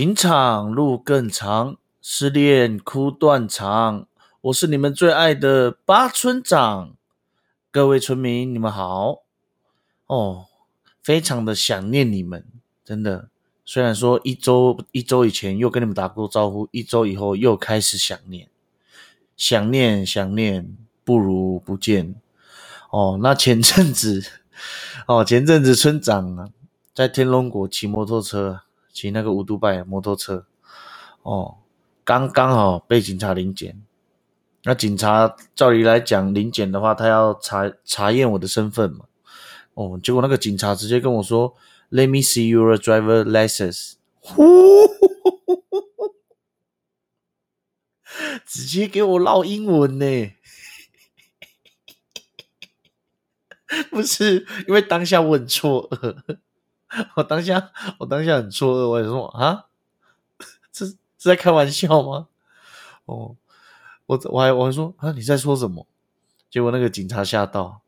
情场路更长，失恋哭断肠。我是你们最爱的八村长，各位村民，你们好哦，非常的想念你们，真的。虽然说一周一周以前又跟你们打过招呼，一周以后又开始想念，想念想念不如不见哦。那前阵子哦，前阵子村长啊，在天龙国骑摩托车。骑那个五度拜摩托车，哦，刚刚好被警察临检。那警察照理来讲，临检的话，他要查查验我的身份嘛。哦，结果那个警察直接跟我说：“Let me see your driver license。”呼，直接给我唠英文呢。不是，因为当下我很错愕。我当下，我当下很错愕，我也说啊，这是在开玩笑吗？哦，我我还我还说啊，你在说什么？结果那个警察吓到，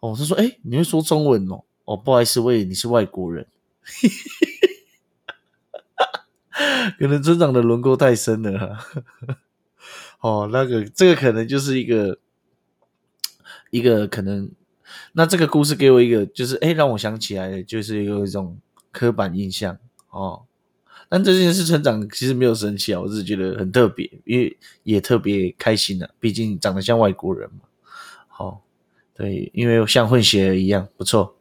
哦，他说哎，你会说中文哦？哦，不好意思，我以为你是外国人，可能村长的轮廓太深了。哦，那个这个可能就是一个一个可能。那这个故事给我一个，就是哎，让我想起来，就是有一种刻板印象哦。但这件事，村长其实没有生气啊，我只是觉得很特别，因为也特别开心啊，毕竟长得像外国人嘛。好，对，因为像混血儿一样，不错。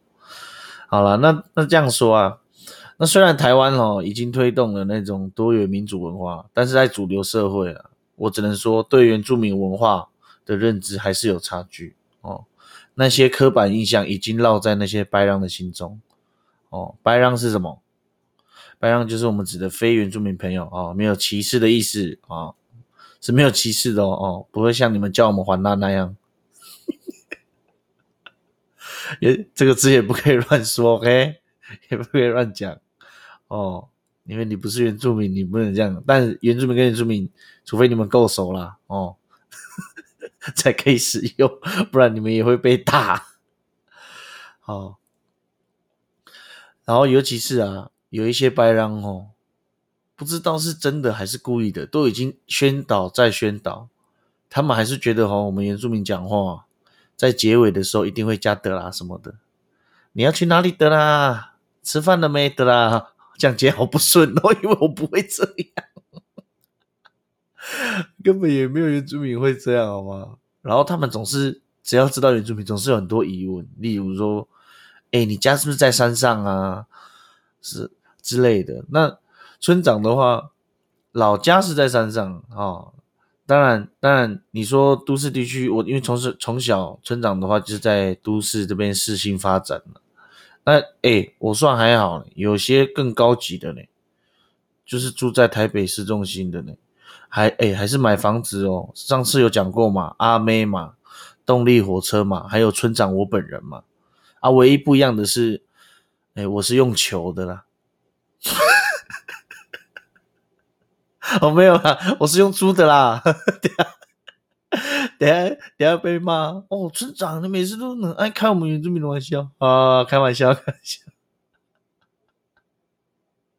好了，那那这样说啊，那虽然台湾哦已经推动了那种多元民主文化，但是在主流社会啊，我只能说对原住民文化的认知还是有差距哦。那些刻板印象已经烙在那些白狼的心中。哦，白狼是什么？白狼就是我们指的非原住民朋友哦，没有歧视的意思啊，是没有歧视的哦，不会像你们叫我们还那那样。也这个字也不可以乱说，OK，也不可以乱讲哦，因为你不是原住民，你不能这样。但原住民跟原住民，除非你们够熟啦，哦。才可以使用，不然你们也会被打。好，然后尤其是啊，有一些白狼哦，不知道是真的还是故意的，都已经宣导再宣导，他们还是觉得哦，我们原住民讲话在结尾的时候一定会加的啦什么的。你要去哪里的啦？吃饭了没的啦？讲解好不顺哦，因为我不会这样。根本也没有原住民会这样，好吗？然后他们总是只要知道原住民，总是有很多疑问，例如说：“哎，你家是不是在山上啊？”是之类的。那村长的话，老家是在山上啊。当然，当然，你说都市地区，我因为从事从小村长的话，就是在都市这边适性发展了。那哎，我算还好，有些更高级的呢，就是住在台北市中心的呢。还哎，还是买房子哦。上次有讲过嘛，阿妹嘛，动力火车嘛，还有村长我本人嘛。啊，唯一不一样的是，哎，我是用球的啦。我 没有啦，我是用租的啦。等下，等下，等下被骂哦。村长，你每次都能爱开我们原住民的玩笑啊？开玩笑，开玩笑。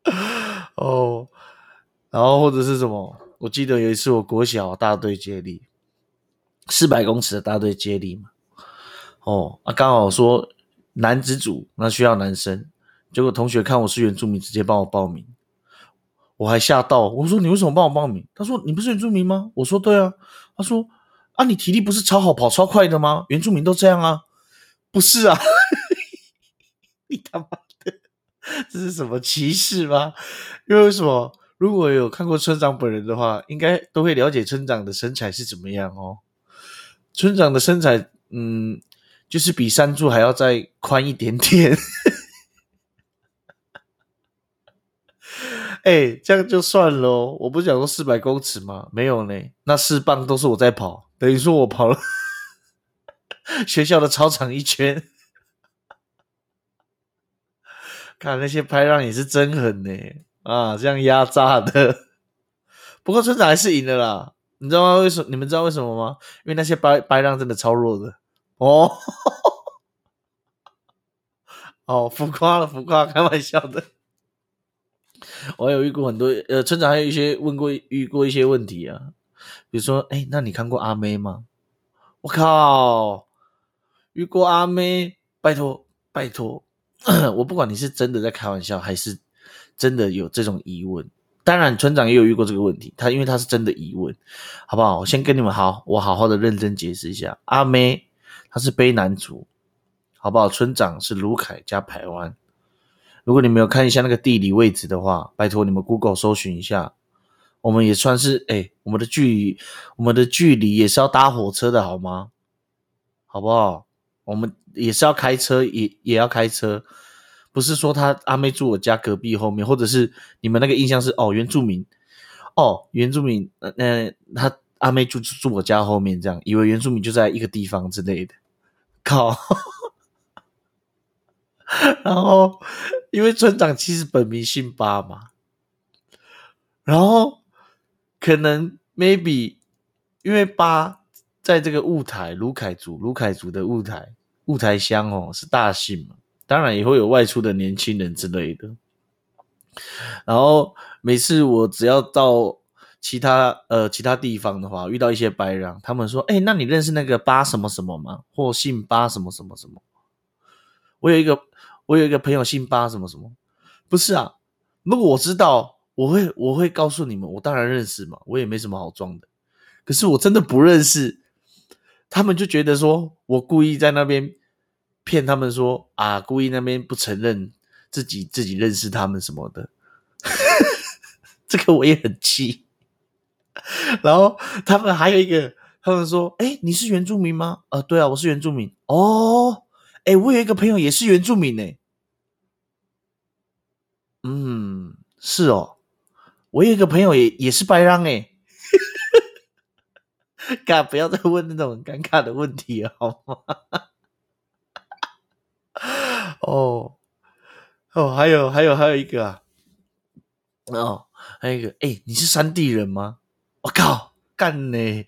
哦，然后或者是什么？我记得有一次，我国小大队接力，四百公尺的大队接力嘛，哦，啊，刚好说男子组那需要男生，结果同学看我是原住民，直接帮我报名，我还吓到，我说你为什么帮我报名？他说你不是原住民吗？我说对啊，他说啊你体力不是超好，跑超快的吗？原住民都这样啊，不是啊，你他妈的，这是什么歧视吗？因为什么？如果有看过村长本人的话，应该都会了解村长的身材是怎么样哦。村长的身材，嗯，就是比山柱还要再宽一点点。哎，这样就算了。我不讲说四百公尺吗？没有呢，那四棒都是我在跑，等于说我跑了 学校的操场一圈。看那些拍档也是真狠呢。啊，这样压榨的，不过村长还是赢了啦。你知道吗？为什么？你们知道为什么吗？因为那些白白浪真的超弱的哦。哦，浮夸了，浮夸，开玩笑的。我有遇过很多，呃，村长还有一些问过遇过一些问题啊，比如说，哎，那你看过阿妹吗？我靠，遇过阿妹，拜托拜托，我不管你是真的在开玩笑，还是真的有这种疑问。当然，村长也有遇过这个问题，他因为他是真的疑问，好不好？我先跟你们好，我好好的认真解释一下，阿妹她是卑南族，好不好？村长是卢凯加台湾。如果你没有看一下那个地理位置的话，拜托你们 Google 搜寻一下。我们也算是哎，我们的距离，我们的距离也是要搭火车的好吗？好不好？我们也是要开车，也也要开车。不是说他阿妹住我家隔壁后面，或者是你们那个印象是哦原住民，哦原住民，呃他阿妹住住我家后面这样，以为原住民就在一个地方之类的，靠。然后，因为村长其实本名姓巴嘛，然后可能 maybe 因为巴在这个雾台卢凯族卢凯族的雾台雾台乡哦是大姓嘛，当然也会有外出的年轻人之类的。然后每次我只要到其他呃其他地方的话，遇到一些白人，他们说：“哎，那你认识那个巴什么什么吗？或姓巴什么什么什么？”我有一个。我有一个朋友姓巴，什么什么，不是啊？如果我知道，我会我会告诉你们，我当然认识嘛，我也没什么好装的。可是我真的不认识，他们就觉得说我故意在那边骗他们说啊，故意那边不承认自己自己认识他们什么的，这个我也很气。然后他们还有一个，他们说，哎，你是原住民吗？呃，对啊，我是原住民。哦。哎，我有一个朋友也是原住民呢。嗯，是哦，我有一个朋友也也是白狼哎。嘎，不要再问那种尴尬的问题了，好吗？哦哦，还有还有还有一个啊，哦，还有一个，哎，你是山地人吗？我靠，干呢！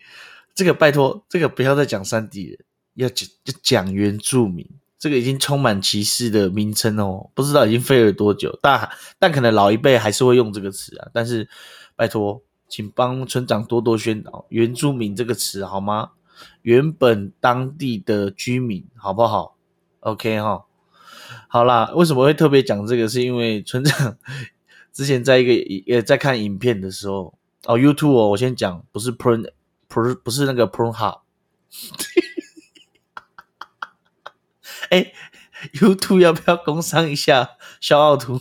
这个拜托，这个不要再讲山地人，要讲要讲原住民。这个已经充满歧视的名称哦，不知道已经飞了多久，但但可能老一辈还是会用这个词啊。但是拜托，请帮村长多多宣导“原住民”这个词好吗？原本当地的居民，好不好？OK 哈，好啦，为什么会特别讲这个？是因为村长 之前在一个呃在看影片的时候哦，YouTube 哦，我先讲，不是 Prn，不是不是那个 Prn Hub。哎，YouTube 要不要工商一下？小奥图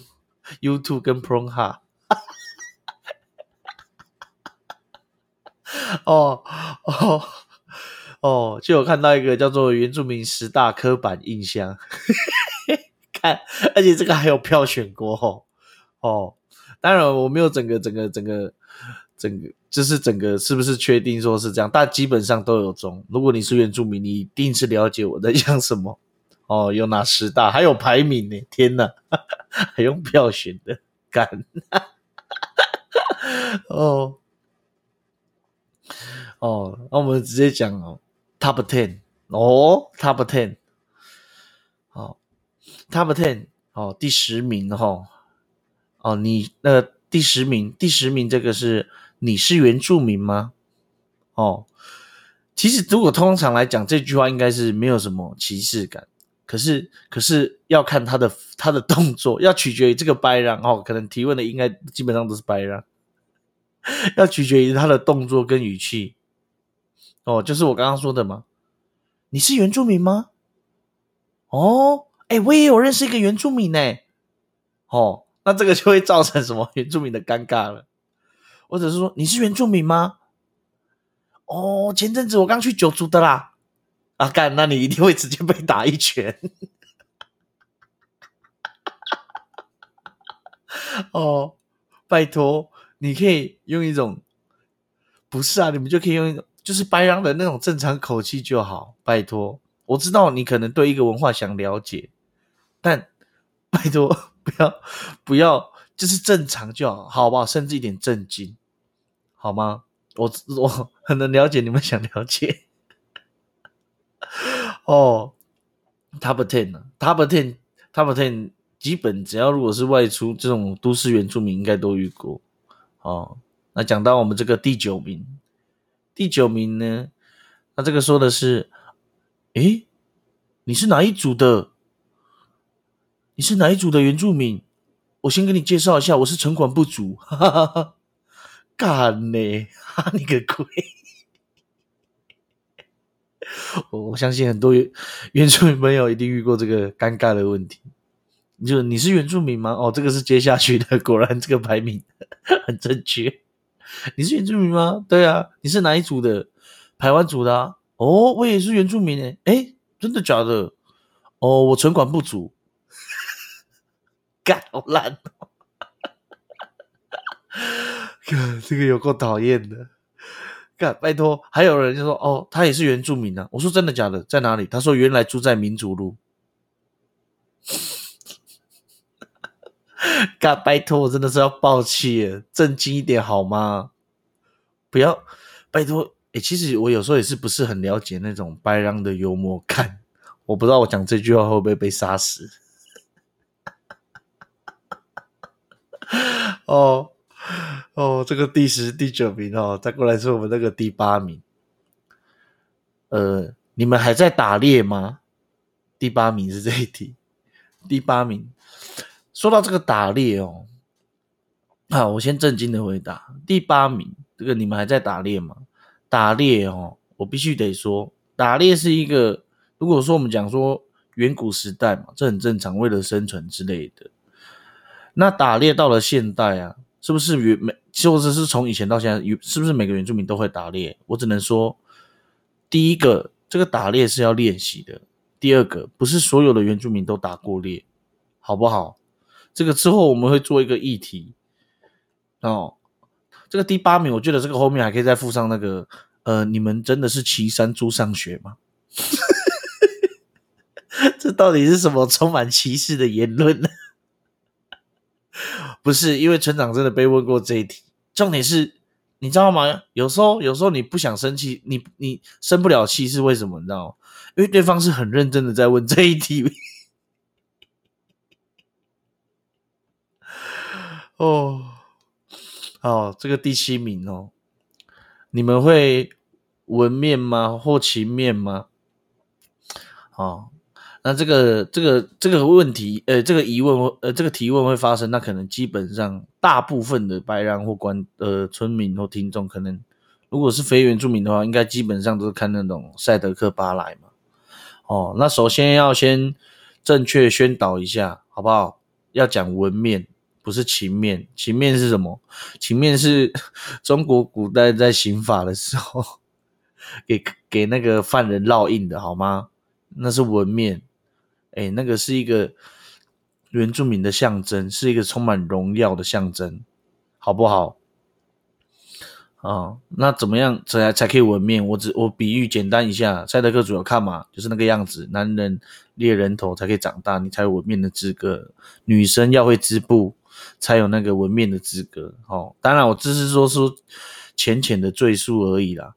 ，YouTube 跟 Pro 哈，哦哦哦，就有看到一个叫做原住民十大刻板印象，看，而且这个还有票选过哦哦，当然我没有整个整个整个整个，就是整个是不是确定说是这样？但基本上都有中。如果你是原住民，你一定是了解我在讲什么。哦，有哪十大？还有排名呢！天哪，还用票选的？干！哦哦，那我们直接讲哦，Top Ten 哦，Top Ten，哦，Top Ten 哦，第十名哈，哦，你那第十名，第十名这个是你是原住民吗？哦，其实如果通常来讲，这句话应该是没有什么歧视感。可是，可是要看他的他的动作，要取决于这个白人哦。可能提问的应该基本上都是白人，要取决于他的动作跟语气哦。就是我刚刚说的吗，你是原住民吗？哦，哎，我也有认识一个原住民呢。哦，那这个就会造成什么原住民的尴尬了。或者是说你是原住民吗？哦，前阵子我刚去九族的啦。啊干！那你一定会直接被打一拳。哦，拜托，你可以用一种，不是啊，你们就可以用一种，就是白羊的那种正常口气就好。拜托，我知道你可能对一个文化想了解，但 拜托不要不要，就是正常就好，好不好？甚至一点震惊，好吗？我我 很能了解你们想了解。哦，Top Ten 呢？Top Ten，Top Ten 基本只要如果是外出这种都市原住民，应该都遇过。哦，那讲到我们这个第九名，第九名呢，那这个说的是，诶，你是哪一组的？你是哪一组的原住民？我先给你介绍一下，我是城管部族。哈哈哈，干呢？哈 你个鬼！我我相信很多原原住民朋友一定遇过这个尴尬的问题。就你是原住民吗？哦，这个是接下去的，果然这个排名 很正确。你是原住民吗？对啊，你是哪一组的？台湾组的啊。哦，我也是原住民诶。诶，真的假的？哦，我存款不足。干好烂哦！这个有够讨厌的。干，拜托，还有人就说哦，他也是原住民啊。我说真的假的？在哪里？他说原来住在民主路。嘎，拜托，我真的是要爆气，正经一点好吗？不要，拜托，哎，其实我有时候也是不是很了解那种白狼的幽默感，我不知道我讲这句话会不会被杀死。哦哦，这个第十、第九名哦，再过来是我们那个第八名。呃，你们还在打猎吗？第八名是这一题，第八名。说到这个打猎哦，好，我先震惊的回答。第八名，这个你们还在打猎吗？打猎哦，我必须得说，打猎是一个，如果说我们讲说远古时代嘛，这很正常，为了生存之类的。那打猎到了现代啊，是不是原每，或者是从以前到现在，是不是每个原住民都会打猎？我只能说，第一个，这个打猎是要练习的；第二个，不是所有的原住民都打过猎，好不好？这个之后我们会做一个议题哦。这个第八名，我觉得这个后面还可以再附上那个呃，你们真的是岐山猪上学吗？这到底是什么充满歧视的言论呢？不是，因为村长真的被问过这一题。重点是，你知道吗？有时候，有时候你不想生气，你你生不了气是为什么？你知道吗？因为对方是很认真的在问这一题。哦，好，这个第七名哦，你们会纹面吗？或情面吗？哦，那这个这个这个问题，呃，这个疑问，呃，这个提问会发生，那可能基本上大部分的白人或官呃村民或听众，可能如果是非原住民的话，应该基本上都是看那种赛德克巴莱嘛。哦，那首先要先正确宣导一下，好不好？要讲纹面。不是情面，情面是什么？情面是 中国古代在刑法的时候给给那个犯人烙印的，好吗？那是纹面，哎，那个是一个原住民的象征，是一个充满荣耀的象征，好不好？啊，那怎么样才才可以纹面？我只我比喻简单一下，赛德克主要看嘛，就是那个样子，男人猎人头才可以长大，你才有纹面的资格。女生要会织布。才有那个纹面的资格哦。当然，我只是说说浅浅的赘述而已啦。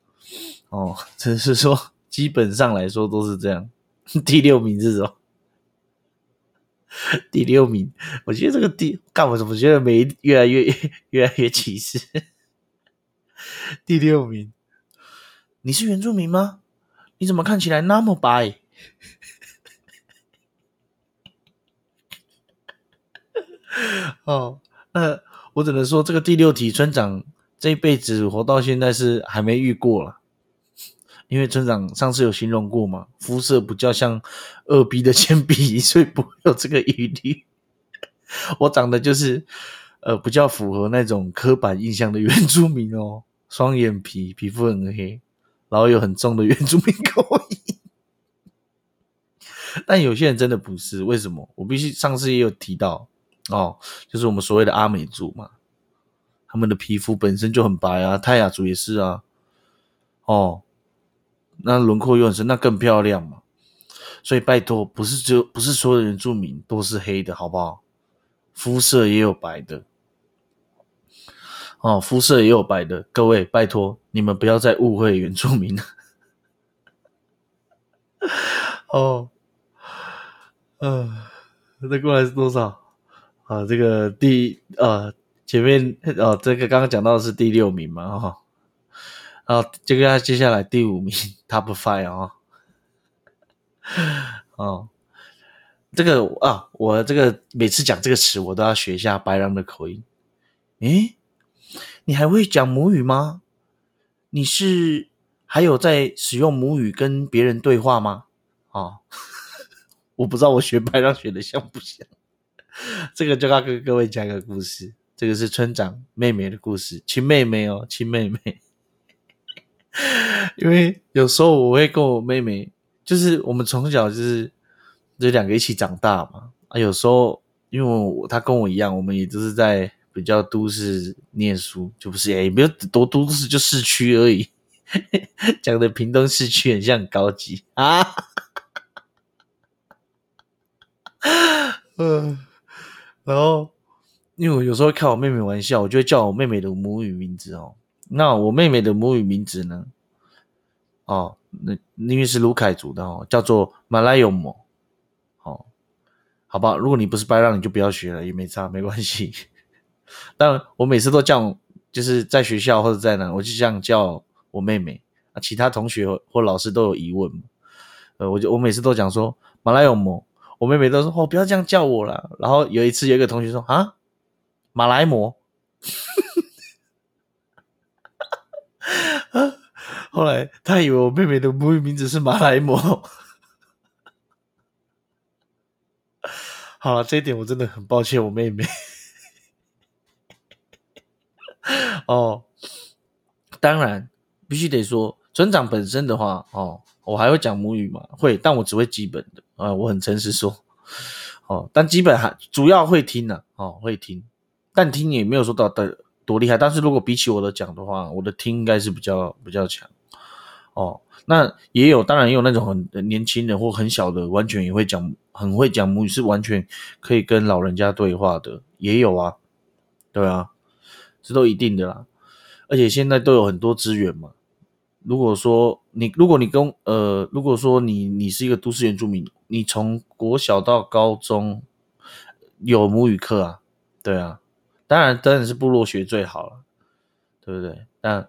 哦，只是说基本上来说都是这样。第六名是什么？第六名，我觉得这个第干我怎么觉得没越来越 越来越歧视？第六名，你是原住民吗？你怎么看起来那么白？哦，那我只能说，这个第六题村长这一辈子活到现在是还没遇过了，因为村长上次有形容过嘛，肤色比较像二 B 的铅笔，所以不会有这个疑虑。我长得就是呃比较符合那种刻板印象的原住民哦，双眼皮，皮肤很黑，然后有很重的原住民口音。但有些人真的不是，为什么？我必须上次也有提到。哦，就是我们所谓的阿美族嘛，他们的皮肤本身就很白啊，泰雅族也是啊，哦，那轮廓又很深，那更漂亮嘛。所以拜托，不是只有不是所有的原住民都是黑的，好不好？肤色也有白的，哦，肤色也有白的，各位拜托，你们不要再误会原住民了。哦，嗯。这过来是多少？啊，这个第呃前面哦，这个刚刚讲到的是第六名嘛，哈，啊，这个接下来第五名 Top Five 啊，哦，这个啊，我这个每次讲这个词，我都要学一下白狼的口音。诶，你还会讲母语吗？你是还有在使用母语跟别人对话吗？啊，我不知道我学白狼学的像不像。这个就要跟各位讲个故事，这个是村长妹妹的故事，亲妹妹哦，亲妹妹。因为有时候我会跟我妹妹，就是我们从小就是这两个一起长大嘛。啊，有时候因为我她跟我一样，我们也都是在比较都市念书，就不是也没有多都市，就市区而已。讲的屏东市区很像高级啊。嗯。然后，因为我有时候开我妹妹玩笑，我就会叫我妹妹的母语名字哦。那我妹妹的母语名字呢？哦，那因为是卢凯族的哦，叫做马来尤姆。哦，好吧，如果你不是白浪，你就不要学了，也没差，没关系。但我每次都叫，就是在学校或者在哪，我就这样叫我妹妹啊。其他同学或老师都有疑问，呃，我就我每次都讲说马来尤姆。我妹妹都说：“哦，不要这样叫我了。”然后有一次，有一个同学说：“啊，马来貘。”后来他以为我妹妹的母语名字是马来貘。好了，这一点我真的很抱歉，我妹妹。哦，当然必须得说，村长本身的话，哦。我还会讲母语吗？会，但我只会基本的啊，我很诚实说，哦，但基本还主要会听呢，哦，会听，但听也没有说到的多厉害。但是如果比起我的讲的话，我的听应该是比较比较强，哦，那也有，当然也有那种很年轻的或很小的，完全也会讲，很会讲母语，是完全可以跟老人家对话的，也有啊，对啊，这都一定的啦，而且现在都有很多资源嘛。如果说你，如果你跟呃，如果说你你是一个都市原住民，你从国小到高中有母语课啊，对啊，当然当然是部落学最好了，对不对？但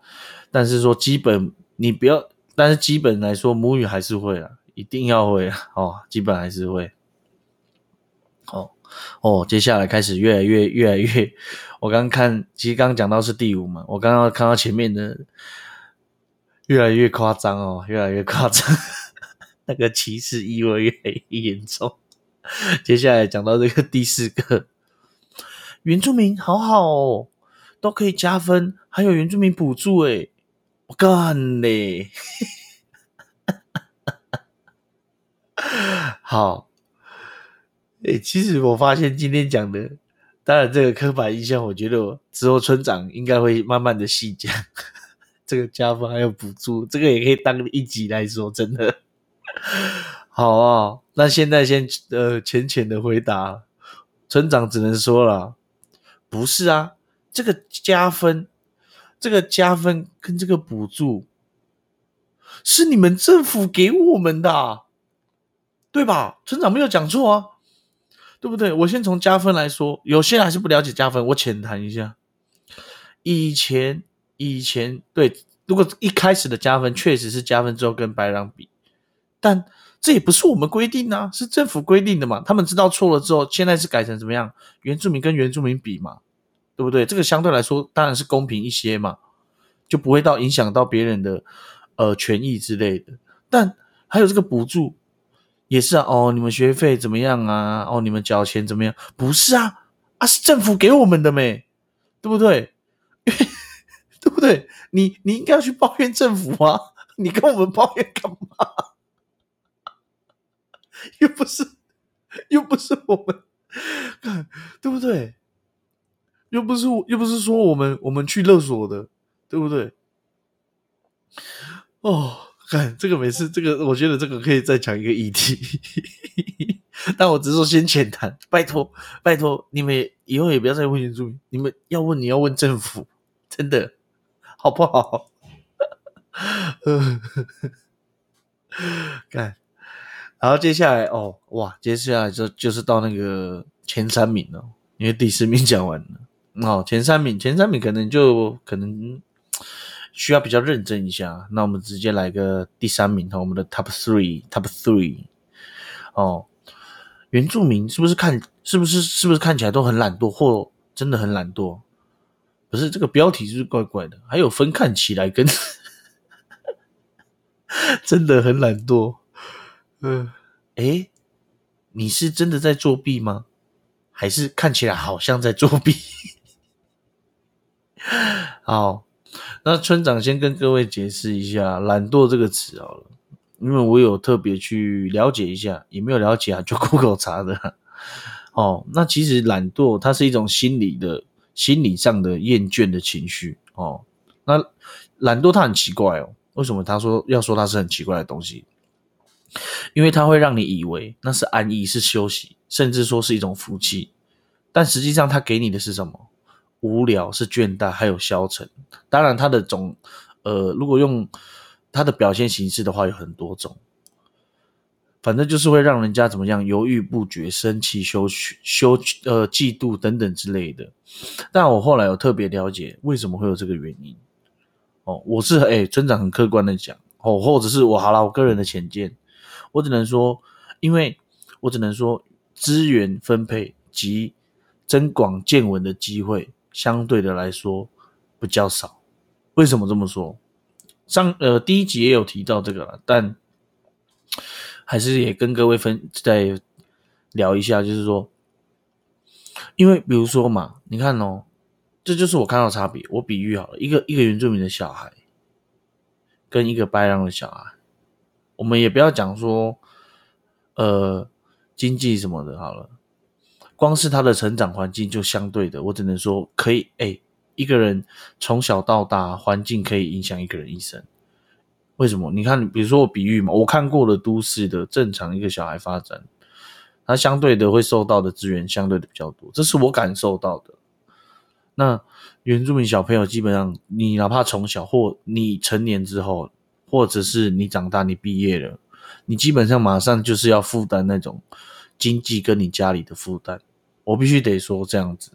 但是说基本你不要，但是基本来说母语还是会啊，一定要会啊，哦，基本还是会。哦哦，接下来开始越来越越来越，我刚刚看，其实刚刚讲到是第五嘛，我刚刚看到前面的。越来越夸张哦，越来越夸张，那个歧视意味越来越严重。接下来讲到这个第四个，原住民好好哦，都可以加分，还有原住民补助诶我干嘞！好，诶，其实我发现今天讲的，当然这个刻板印象，我觉得之后村长应该会慢慢的细讲。这个加分还有补助，这个也可以当一集来说，真的好啊。那现在先呃浅浅的回答，村长只能说了，不是啊，这个加分，这个加分跟这个补助是你们政府给我们的，对吧？村长没有讲错啊，对不对？我先从加分来说，有些人还是不了解加分，我浅谈一下，以前。以前对，如果一开始的加分确实是加分之后跟白狼比，但这也不是我们规定啊，是政府规定的嘛。他们知道错了之后，现在是改成怎么样？原住民跟原住民比嘛，对不对？这个相对来说当然是公平一些嘛，就不会到影响到别人的呃权益之类的。但还有这个补助也是啊，哦，你们学费怎么样啊？哦，你们缴钱怎么样？不是啊，啊是政府给我们的没，对不对？不对？你你应该要去抱怨政府啊！你跟我们抱怨干嘛？又不是又不是我们，对不对？又不是又不是说我们我们去勒索的，对不对？哦，看这个每次这个，我觉得这个可以再讲一个议题。但我只是说先浅谈，拜托拜托你们以后也不要再问原住民，你们要问你要问政府，真的。好不好？看，然后接下来哦，哇，接下来就就是到那个前三名了，因为第四名讲完了，哦，前三名，前三名可能就可能需要比较认真一下。那我们直接来个第三名哈，我们的 Top Three，Top Three，哦，原住民是不是看是不是是不是看起来都很懒惰，或真的很懒惰？不是这个标题是不是怪怪的？还有分看起来跟 真的很懒惰。嗯，哎，你是真的在作弊吗？还是看起来好像在作弊？好，那村长先跟各位解释一下“懒惰”这个词好了，因为我有特别去了解一下，也没有了解啊，就 Google 查的。哦，那其实懒惰它是一种心理的、心理上的厌倦的情绪。哦，那懒惰它很奇怪哦，为什么他说要说它是很奇怪的东西？因为它会让你以为那是安逸，是休息，甚至说是一种福气，但实际上它给你的是什么？无聊，是倦怠，还有消沉。当然，它的总，呃，如果用它的表现形式的话，有很多种。反正就是会让人家怎么样，犹豫不决、生气、羞羞、呃、嫉妒等等之类的。但我后来有特别了解为什么会有这个原因。哦，我是哎，村长很客观的讲，哦，或者是我好了，我个人的浅见。我只能说，因为我只能说，资源分配及增广见闻的机会相对的来说比较少。为什么这么说？上呃第一集也有提到这个了，但还是也跟各位分再聊一下，就是说，因为比如说嘛，你看哦，这就是我看到差别。我比喻好了，一个一个原住民的小孩跟一个白人的小孩。我们也不要讲说，呃，经济什么的，好了，光是他的成长环境就相对的，我只能说可以，哎，一个人从小到大，环境可以影响一个人一生。为什么？你看，比如说我比喻嘛，我看过了都市的正常一个小孩发展，他相对的会受到的资源相对的比较多，这是我感受到的。那原住民小朋友基本上，你哪怕从小或你成年之后。或者是你长大，你毕业了，你基本上马上就是要负担那种经济跟你家里的负担。我必须得说这样子，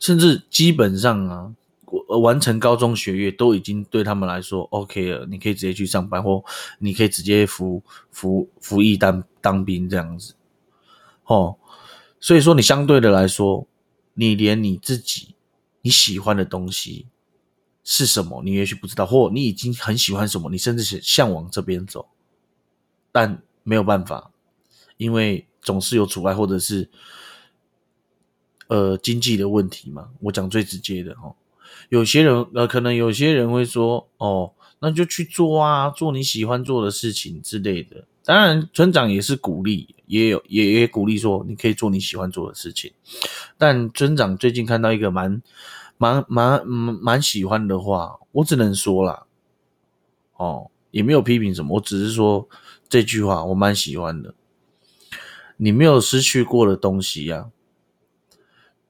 甚至基本上啊，完成高中学业都已经对他们来说 OK 了，你可以直接去上班，或你可以直接服服服役当当兵这样子。哦，所以说你相对的来说，你连你自己你喜欢的东西。是什么？你也许不知道，或你已经很喜欢什么，你甚至是向往这边走，但没有办法，因为总是有阻碍，或者是呃经济的问题嘛。我讲最直接的哈，有些人呃，可能有些人会说，哦，那就去做啊，做你喜欢做的事情之类的。当然，村长也是鼓励，也有也也鼓励说，你可以做你喜欢做的事情。但村长最近看到一个蛮。蛮蛮蛮喜欢的话，我只能说啦，哦，也没有批评什么，我只是说这句话我蛮喜欢的。你没有失去过的东西呀，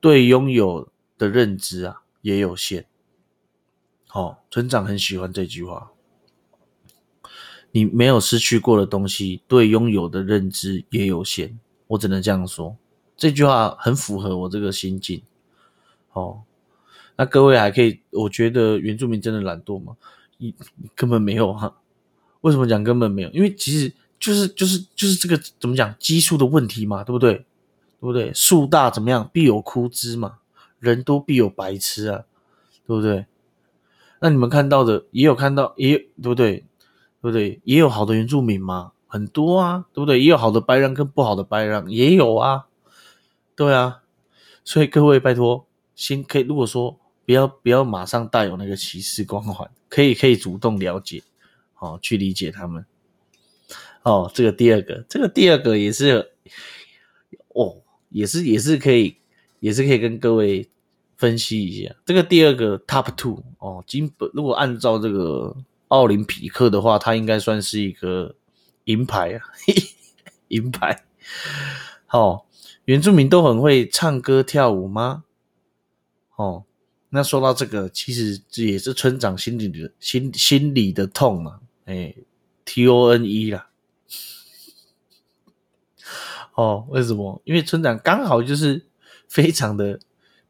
对拥有的认知啊也有限。哦，村长很喜欢这句话。你没有失去过的东西，对拥有的认知也有限。我只能这样说，这句话很符合我这个心境。哦。那各位还可以，我觉得原住民真的懒惰吗？你根本没有哈。为什么讲根本没有？因为其实就是就是就是这个怎么讲基数的问题嘛，对不对？对不对？树大怎么样，必有枯枝嘛。人多必有白痴啊，对不对？那你们看到的也有看到，也有对不对？对不对？也有好的原住民嘛，很多啊，对不对？也有好的白人跟不好的白人也有啊，对啊。所以各位拜托，先可以如果说。不要不要马上带有那个歧视光环，可以可以主动了解，哦，去理解他们。哦，这个第二个，这个第二个也是，哦，也是也是可以，也是可以跟各位分析一下。这个第二个 top two 哦，金本如果按照这个奥林匹克的话，它应该算是一个银牌啊，银牌。好，原住民都很会唱歌跳舞吗？哦。那说到这个，其实这也是村长心里的心心里的痛啊，哎，T O N E 啦，哦，为什么？因为村长刚好就是非常的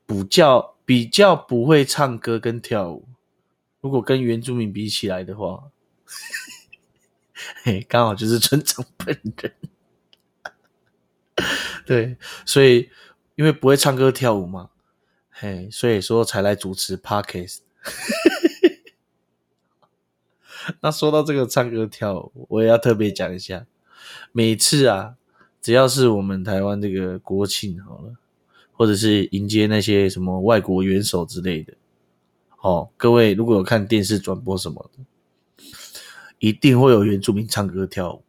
比较比较不会唱歌跟跳舞。如果跟原住民比起来的话，嘿，刚好就是村长本人。对，所以因为不会唱歌跳舞嘛，嘿，所以说才来主持 Parkes。那说到这个唱歌跳舞，我也要特别讲一下，每次啊，只要是我们台湾这个国庆好了，或者是迎接那些什么外国元首之类的，哦，各位如果有看电视转播什么的，一定会有原住民唱歌跳舞。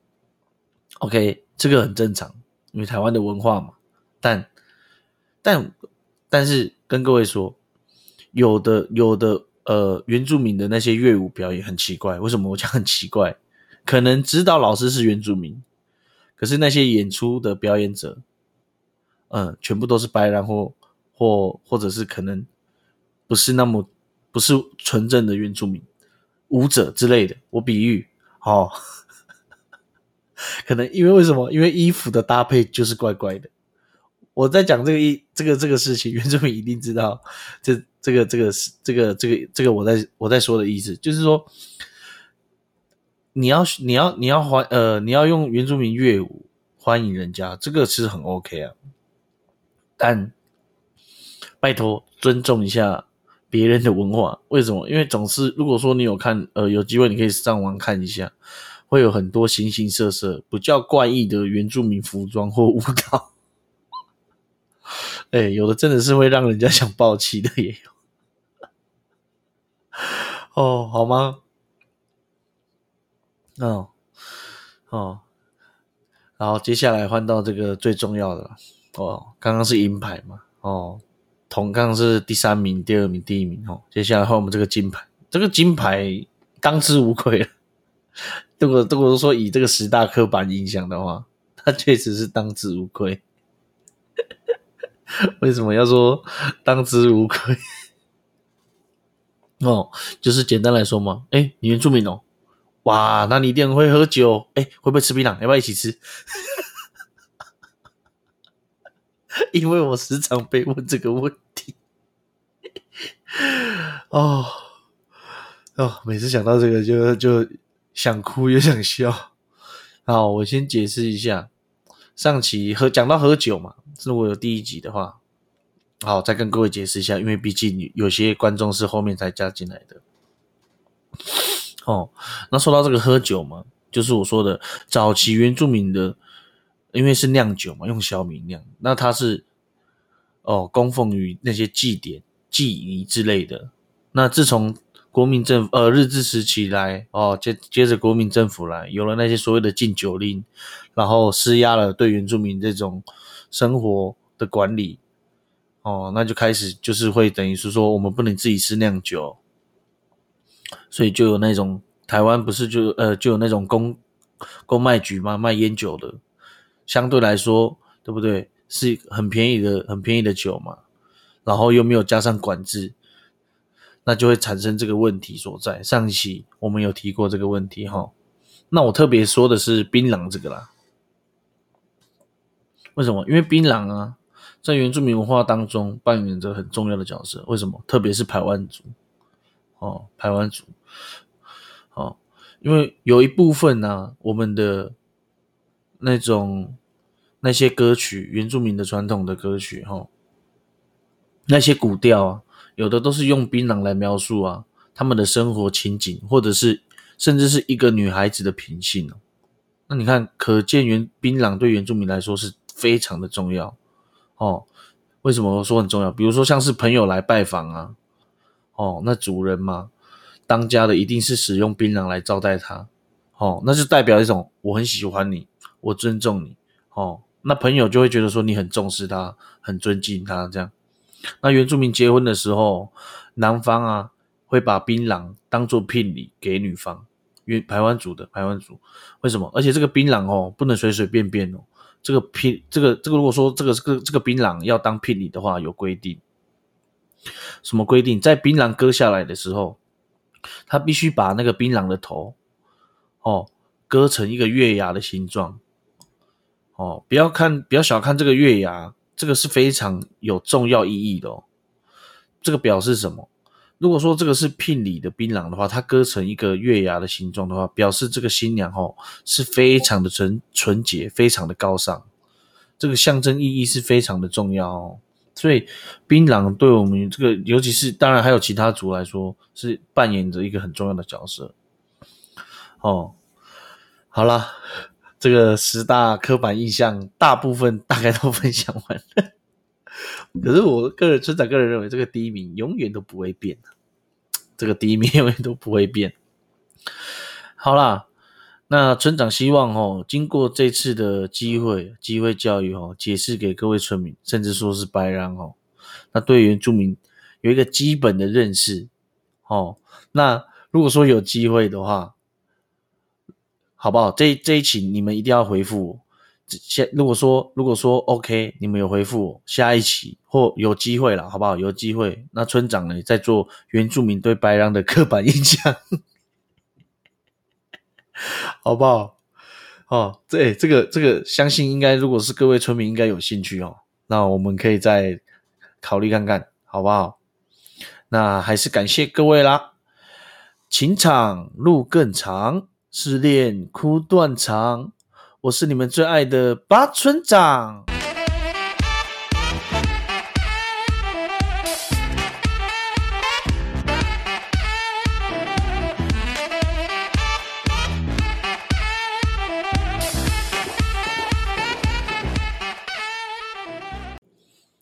OK，这个很正常，因为台湾的文化嘛。但但但是跟各位说，有的有的。呃，原住民的那些乐舞表演很奇怪，为什么我讲很奇怪？可能指导老师是原住民，可是那些演出的表演者，嗯，全部都是白人或或或者是可能不是那么不是纯正的原住民舞者之类的。我比喻，哦，可能因为为什么？因为衣服的搭配就是怪怪的。我在讲这个一这个这个事情，原住民一定知道这。这个这个是这个这个这个我在我在说的意思，就是说你要你要你要欢呃你要用原住民乐舞欢迎人家，这个其实很 OK 啊。但拜托尊重一下别人的文化，为什么？因为总是如果说你有看呃有机会你可以上网看一下，会有很多形形色色不叫怪异的原住民服装或舞蹈。哎，有的真的是会让人家想抱气的也有。哦，好吗？哦，哦，然后接下来换到这个最重要的了。哦，刚刚是银牌嘛？哦，铜刚是第三名、第二名、第一名。哦，接下来换我们这个金牌，这个金牌当之无愧了。如果如果说以这个十大刻板印象的话，他确实是当之无愧。为什么要说当之无愧？哦，就是简单来说嘛，哎，你原住民哦，哇，那你一定会喝酒，哎，会不会吃槟榔？要不要一起吃？因为我时常被问这个问题。哦，哦，每次想到这个就就想哭又想笑。好，我先解释一下，上期喝讲到喝酒嘛，如果有第一集的话。好，再跟各位解释一下，因为毕竟有些观众是后面才加进来的。哦，那说到这个喝酒嘛，就是我说的早期原住民的，因为是酿酒嘛，用小米酿，那它是哦供奉于那些祭典、祭仪之类的。那自从国民政府呃日治时期来哦，接接着国民政府来，有了那些所谓的禁酒令，然后施压了对原住民这种生活的管理。哦，那就开始就是会等于是说，我们不能自己吃酿酒，所以就有那种台湾不是就呃就有那种公公卖局嘛，卖烟酒的，相对来说，对不对？是很便宜的，很便宜的酒嘛，然后又没有加上管制，那就会产生这个问题所在。上一期我们有提过这个问题哈，那我特别说的是槟榔这个啦，为什么？因为槟榔啊。在原住民文化当中扮演着很重要的角色。为什么？特别是排湾族，哦，排湾族，哦，因为有一部分呢，我们的那种那些歌曲，原住民的传统的歌曲，哈，那些古调啊，有的都是用槟榔来描述啊，他们的生活情景，或者是甚至是一个女孩子的品性哦。那你看，可见原槟榔对原住民来说是非常的重要。哦，为什么说很重要？比如说像是朋友来拜访啊，哦，那主人嘛，当家的一定是使用槟榔来招待他，哦，那就代表一种我很喜欢你，我尊重你，哦，那朋友就会觉得说你很重视他，很尊敬他这样。那原住民结婚的时候，男方啊会把槟榔当做聘礼给女方，原台湾族的台湾族，为什么？而且这个槟榔哦，不能随随便便哦。这个聘这个这个，如果说这个这个这个槟榔要当聘礼的话，有规定。什么规定？在槟榔割下来的时候，他必须把那个槟榔的头，哦，割成一个月牙的形状，哦，不要看，不要小看这个月牙，这个是非常有重要意义的哦。这个表示什么？如果说这个是聘礼的槟榔的话，它割成一个月牙的形状的话，表示这个新娘哦是非常的纯纯洁，非常的高尚。这个象征意义是非常的重要哦。所以槟榔对我们这个，尤其是当然还有其他族来说，是扮演着一个很重要的角色。哦，好了。这个十大刻板印象大部分大概都分享完了，可是我个人村长个人认为这个第一名永远都不会变这个第一名永远都不会变。好啦，那村长希望哦，经过这次的机会机会教育哦，解释给各位村民，甚至说是白人哦，那对原住民有一个基本的认识哦。那如果说有机会的话。好不好？这这一期你们一定要回复我。先如果说如果说 OK，你们有回复我，下一期或有机会了，好不好？有机会，那村长呢在做原住民对白狼的刻板印象，好不好？哦，这这个这个，相信应该如果是各位村民应该有兴趣哦，那我们可以再考虑看看，好不好？那还是感谢各位啦。情场路更长。失恋哭断肠，我是你们最爱的八村长。